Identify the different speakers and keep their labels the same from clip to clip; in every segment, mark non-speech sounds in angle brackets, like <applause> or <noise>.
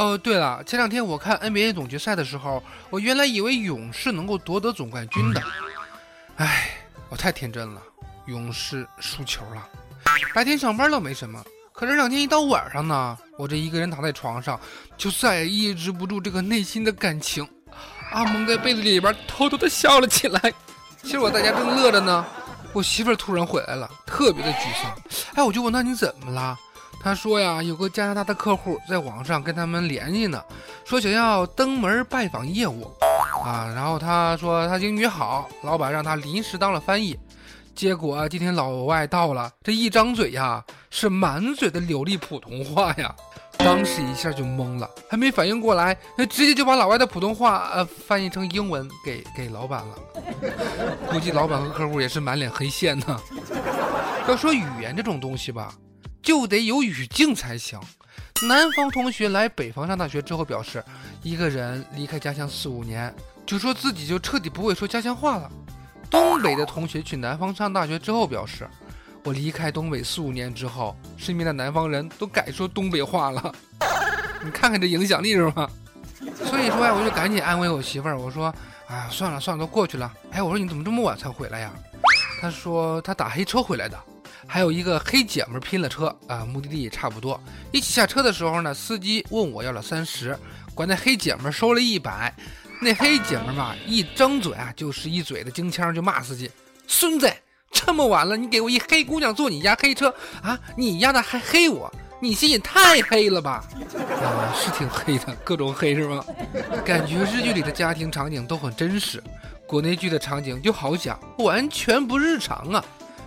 Speaker 1: 哦，对了，前两天我看 NBA 总决赛的时候，我原来以为勇士能够夺得总冠军的，唉，我太天真了，勇士输球了。白天上班倒没什么，可这两天一到晚上呢，我这一个人躺在床上，就再也抑制不住这个内心的感情，阿，蒙在被子里边偷偷的笑了起来。其实我在家正乐着呢，我媳妇儿突然回来了，特别的沮丧。哎，我就问她你怎么了？他说呀，有个加拿大的客户在网上跟他们联系呢，说想要登门拜访业务，啊，然后他说他英语好，老板让他临时当了翻译。结果今天老外到了，这一张嘴呀，是满嘴的流利普通话呀，当时一下就懵了，还没反应过来，那直接就把老外的普通话呃翻译成英文给给老板了。估计老板和客户也是满脸黑线呢。<laughs> 要说语言这种东西吧。就得有语境才行。南方同学来北方上大学之后表示，一个人离开家乡四五年，就说自己就彻底不会说家乡话了。东北的同学去南方上大学之后表示，我离开东北四五年之后，身边的南方人都改说东北话了。<laughs> 你看看这影响力是吧？所以说呀，我就赶紧安慰我媳妇儿，我说，哎呀，算了算了，都过去了。哎，我说你怎么这么晚才回来呀？她说她打黑车回来的。还有一个黑姐们拼了车啊，目的地也差不多。一起下车的时候呢，司机问我要了三十，管那黑姐们收了一百。那黑姐们嘛，一张嘴啊就是一嘴的京腔，就骂司机：“孙子，这么晚了，你给我一黑姑娘坐你家黑车啊？你丫的还黑我？你心也太黑了吧？” <laughs> 啊，是挺黑的，各种黑是吗？感觉日剧里的家庭场景都很真实，国内剧的场景就好假，完全不日常啊。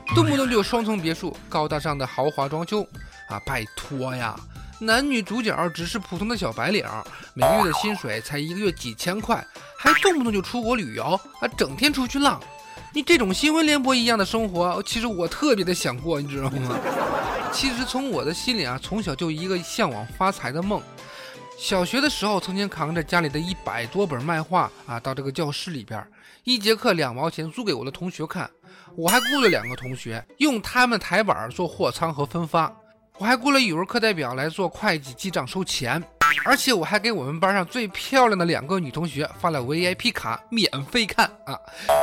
Speaker 1: 动不动就有双层别墅、高大上的豪华装修，啊，拜托呀！男女主角只是普通的小白领，每个月的薪水才一个月几千块，还动不动就出国旅游，啊，整天出去浪。你这种新闻联播一样的生活，其实我特别的想过，你知道吗？其实从我的心里啊，从小就一个向往发财的梦。小学的时候，曾经扛着家里的一百多本漫画啊，到这个教室里边，一节课两毛钱租给我的同学看。我还雇了两个同学，用他们台板做货仓和分发。我还雇了语文课代表来做会计记账收钱。而且我还给我们班上最漂亮的两个女同学发了 VIP 卡，免费看啊！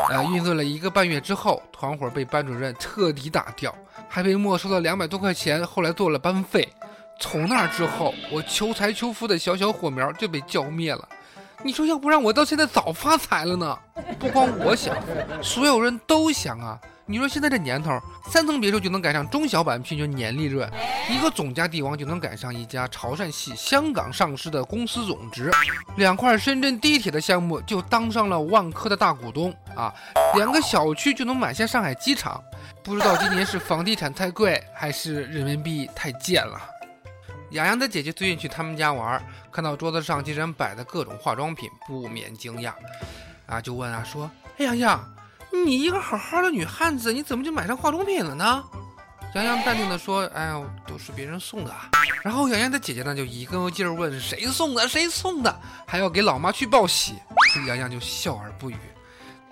Speaker 1: 呃，运作了一个半月之后，团伙被班主任彻底打掉，还被没收了两百多块钱，后来做了班费。从那之后，我求财求福的小小火苗就被浇灭了。你说要不然我到现在早发财了呢？不光我想，所有人都想啊！你说现在这年头，三层别墅就能赶上中小板平均年利润，一个总价地王就能赶上一家潮汕系香港上市的公司总值，两块深圳地铁的项目就当上了万科的大股东啊！两个小区就能买下上海机场。不知道今年是房地产太贵，还是人民币太贱了？洋洋的姐姐最近去他们家玩，看到桌子上竟然摆的各种化妆品，不免惊讶，啊，就问啊说：“哎，洋洋，你一个好好的女汉子，你怎么就买上化妆品了呢？”洋洋淡定的说：“哎呦，都是别人送的。”啊然后洋洋的姐姐呢就一个劲儿问：“谁送的？谁送的？还要给老妈去报喜。”洋洋就笑而不语。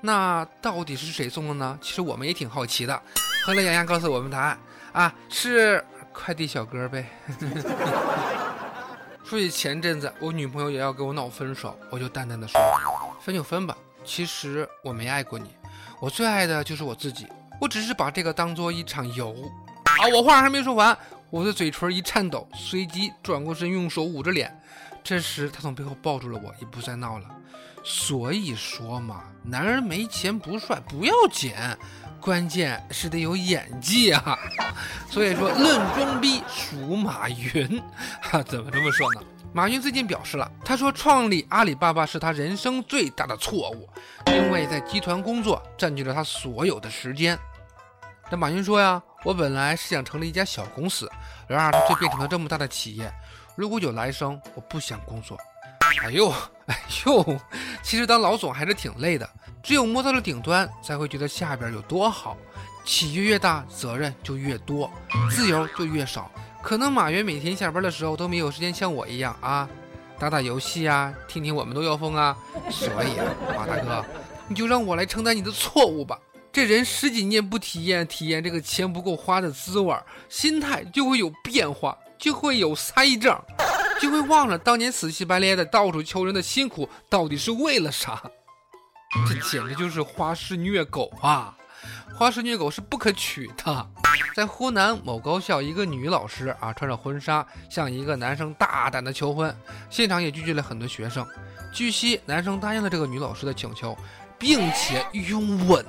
Speaker 1: 那到底是谁送的呢？其实我们也挺好奇的。后来洋洋告诉我们答案啊，是。快递小哥呗。<laughs> 说起前阵子我女朋友也要跟我闹分手，我就淡淡的说：“分就分吧，其实我没爱过你，我最爱的就是我自己，我只是把这个当做一场游。”啊，我话还没说完，我的嘴唇一颤抖，随即转过身，用手捂着脸。这时他从背后抱住了我，也不再闹了。所以说嘛，男人没钱不帅不要紧，关键是得有演技啊。<laughs> 所以说，论装逼属马云。<laughs> 哈，怎么这么说呢？马云最近表示了，他说创立阿里巴巴是他人生最大的错误，因为在集团工作占据了他所有的时间。那马云说呀，我本来是想成立一家小公司，然而它却变成了这么大的企业。如果有来生，我不想工作。哎呦，哎呦，其实当老总还是挺累的，只有摸到了顶端，才会觉得下边有多好。企业越大，责任就越多，自由就越少。可能马云每天下班的时候都没有时间像我一样啊，打打游戏啊，听听我们都要疯啊。所以啊，马大哥，你就让我来承担你的错误吧。这人十几年不体验体验这个钱不够花的滋味，心态就会有变化，就会有塞症，就会忘了当年死乞白赖的到处求人的辛苦到底是为了啥。这简直就是花式虐狗啊！花式虐狗是不可取的。在湖南某高校，一个女老师啊，穿着婚纱向一个男生大胆的求婚，现场也聚集了很多学生。据悉，男生答应了这个女老师的请求，并且拥吻。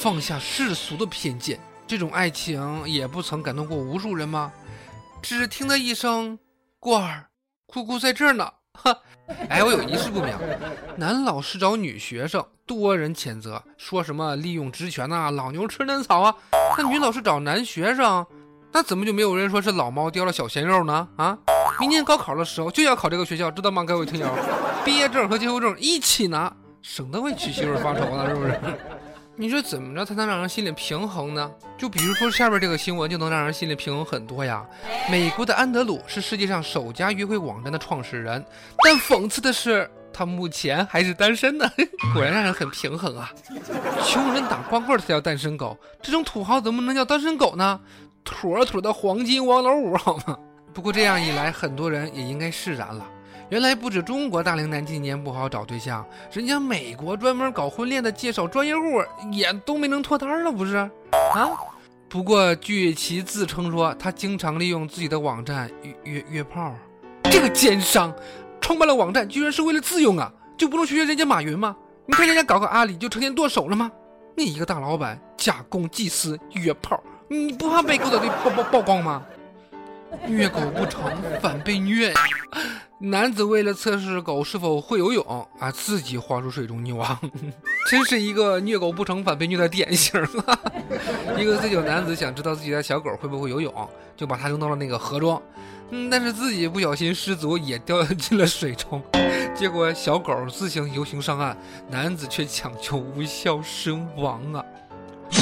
Speaker 1: 放下世俗的偏见，这种爱情也不曾感动过无数人吗？只听得一声“过儿，姑姑在这儿呢。”哈，哎，我有一事不明，男老师找女学生，多人谴责，说什么利用职权呐，老牛吃嫩草啊。那女老师找男学生，那怎么就没有人说是老猫叼了小鲜肉呢？啊，明年高考的时候就要考这个学校，知道吗？各位听友，毕业证和结婚证一起拿，省得为娶媳妇发愁了，是不是？你说怎么着才能让人心里平衡呢？就比如说下边这个新闻就能让人心里平衡很多呀。美国的安德鲁是世界上首家约会网站的创始人，但讽刺的是他目前还是单身呢。<laughs> 果然让人很平衡啊。穷人打光棍才叫单身狗，这种土豪怎么能叫单身狗呢？妥妥的黄金王老五好吗？不过这样一来，很多人也应该释然了。原来不止中国大龄男青年不好找对象，人家美国专门搞婚恋的介绍专业户也都没能脱单了，不是？啊？不过据其自称说，他经常利用自己的网站约约约炮。这个奸商，创办了网站居然是为了自用啊？就不能学学人家马云吗？你看人家搞个阿里就成天剁手了吗？你一个大老板假公济私约炮，你不怕被狗仔队曝曝曝光吗？虐狗不成，反被虐呀！男子为了测试狗是否会游泳啊，自己滑入水中溺亡，<laughs> 真是一个虐狗不成反被虐的典型啊！<laughs> 一个醉酒男子想知道自己的小狗会不会游泳，就把它扔到了那个河中，嗯，但是自己不小心失足也掉进了水中，<laughs> 结果小狗自行游行上岸，男子却抢救无效身亡啊！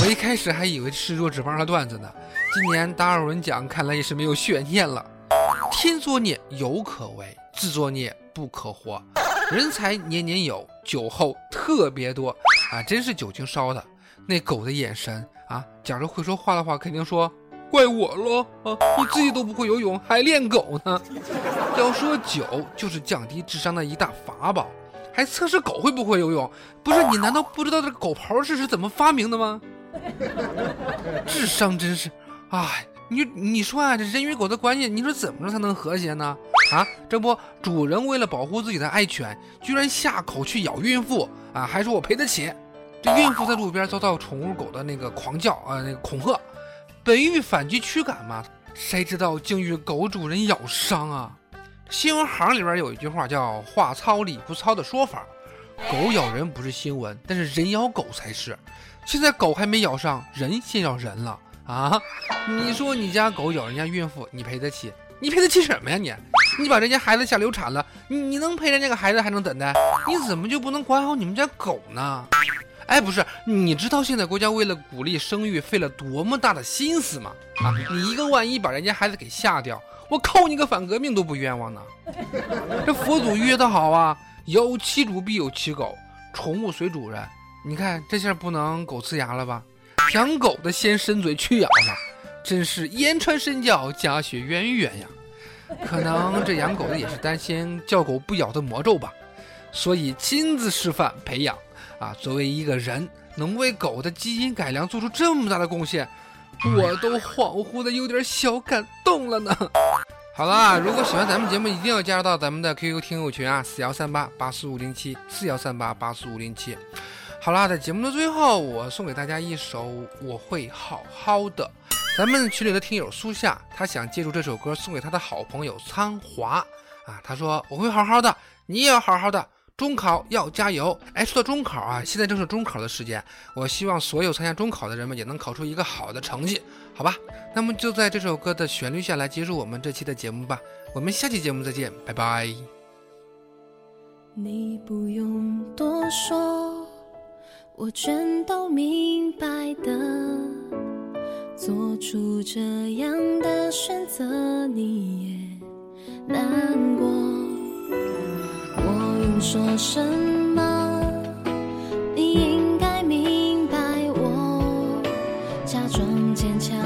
Speaker 1: 我一开始还以为是弱智帮的段子呢，今年达尔文奖看来也是没有悬念了，天作孽犹可为。自作孽不可活，人才年年有，酒后特别多啊！真是酒精烧的。那狗的眼神啊，假如会说话的话，肯定说怪我喽啊！你自己都不会游泳，还练狗呢？要说酒就是降低智商的一大法宝，还测试狗会不会游泳？不是你难道不知道这个狗刨式是怎么发明的吗？智商真是，哎。你你说啊，这人与狗的关系，你说怎么着才能和谐呢？啊，这不，主人为了保护自己的爱犬，居然下口去咬孕妇啊，还说我赔得起。这孕妇在路边遭到宠物狗的那个狂叫啊，那个恐吓，本欲反击驱赶嘛，谁知道竟遇狗主人咬伤啊！新闻行里边有一句话叫“话糙理不糙”的说法，狗咬人不是新闻，但是人咬狗才是。现在狗还没咬上，人先咬人了。啊！你说你家狗咬人家孕妇，你赔得起？你赔得起什么呀？你，你把人家孩子吓流产了，你你能陪人家个孩子还能等待？你怎么就不能管好你们家狗呢？哎，不是，你知道现在国家为了鼓励生育费了多么大的心思吗？啊，你一个万一把人家孩子给吓掉，我扣你个反革命都不冤枉呢。这佛祖约的好啊，有其主必有其狗，宠物随主人。你看这下不能狗呲牙了吧？养狗的先伸嘴去咬它，真是言传身教，家学渊源呀。<laughs> 可能这养狗的也是担心叫狗不咬的魔咒吧，所以亲自示范培养。啊，作为一个人能为狗的基因改良做出这么大的贡献，我都恍惚的有点小感动了呢。<laughs> 好啦，如果喜欢咱们节目，一定要加入到咱们的 QQ 听友群啊，四幺三八八四五零七，四幺三八八四五零七。好啦，在节目的最后，我送给大家一首《我会好好的》。咱们群里的听友苏夏，他想借助这首歌送给他的好朋友苍华啊，他说我会好好的，你也要好好的。中考要加油！哎，说到中考啊，现在正是中考的时间，我希望所有参加中考的人们也能考出一个好的成绩，好吧？那么就在这首歌的旋律下来结束我们这期的节目吧，我们下期节目再见，拜拜。
Speaker 2: 你不用多说，我全都明白的。做出这样的选择，你也难过。我用说什么？你应该明白我，假装坚强，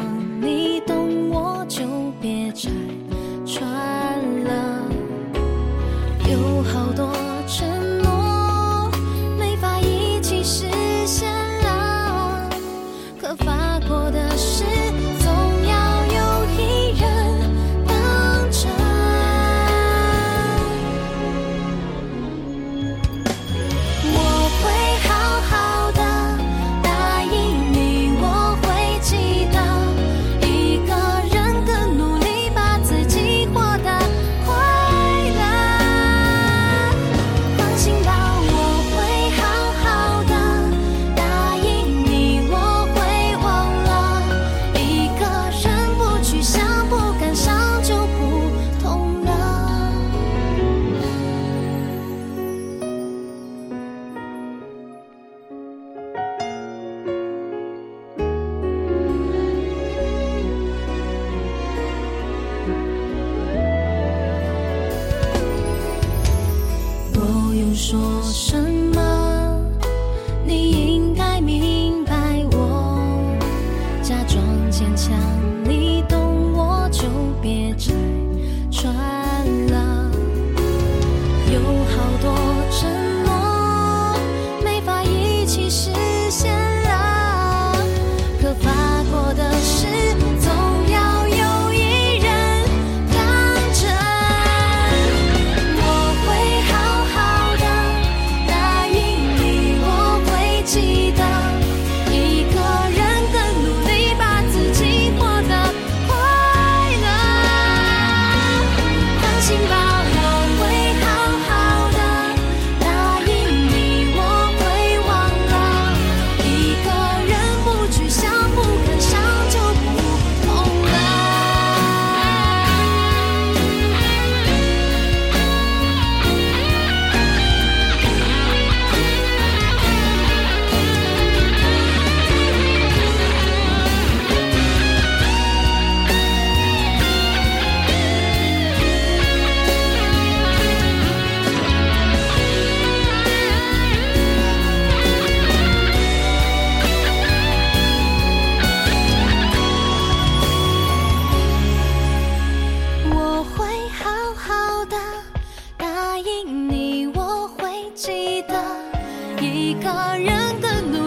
Speaker 2: 一个人的努。